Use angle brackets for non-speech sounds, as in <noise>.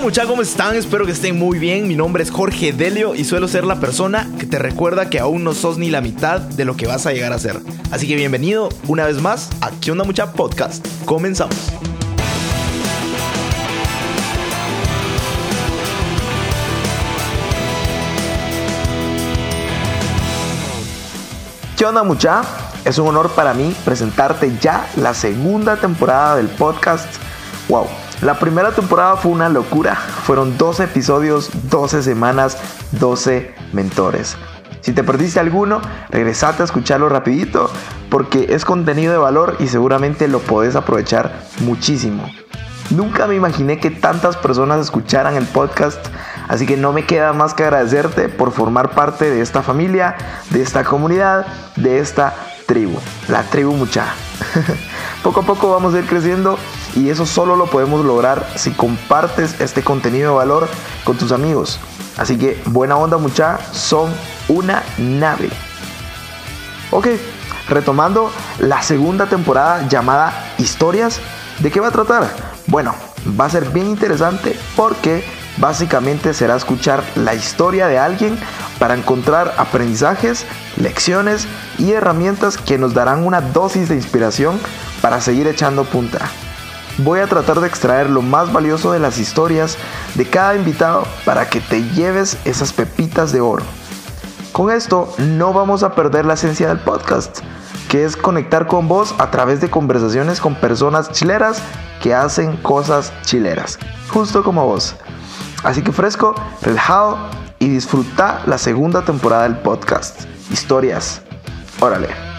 muchachos? ¿Cómo están? Espero que estén muy bien. Mi nombre es Jorge Delio y suelo ser la persona que te recuerda que aún no sos ni la mitad de lo que vas a llegar a ser. Así que bienvenido una vez más a ¿Qué onda mucha podcast? Comenzamos. ¿Qué onda mucha? Es un honor para mí presentarte ya la segunda temporada del podcast. Wow, la primera temporada fue una locura. Fueron 12 episodios, 12 semanas, 12 mentores. Si te perdiste alguno, regresate a escucharlo rapidito porque es contenido de valor y seguramente lo podés aprovechar muchísimo. Nunca me imaginé que tantas personas escucharan el podcast, así que no me queda más que agradecerte por formar parte de esta familia, de esta comunidad, de esta tribu, la tribu mucha. <laughs> poco a poco vamos a ir creciendo y eso solo lo podemos lograr si compartes este contenido de valor con tus amigos. Así que buena onda mucha, son una nave. Ok, retomando la segunda temporada llamada Historias, ¿de qué va a tratar? Bueno, va a ser bien interesante porque básicamente será escuchar la historia de alguien para encontrar aprendizajes, lecciones y herramientas que nos darán una dosis de inspiración para seguir echando punta. Voy a tratar de extraer lo más valioso de las historias de cada invitado para que te lleves esas pepitas de oro. Con esto no vamos a perder la esencia del podcast, que es conectar con vos a través de conversaciones con personas chileras que hacen cosas chileras, justo como vos. Así que fresco, relajado y disfruta la segunda temporada del podcast. Historias. Órale.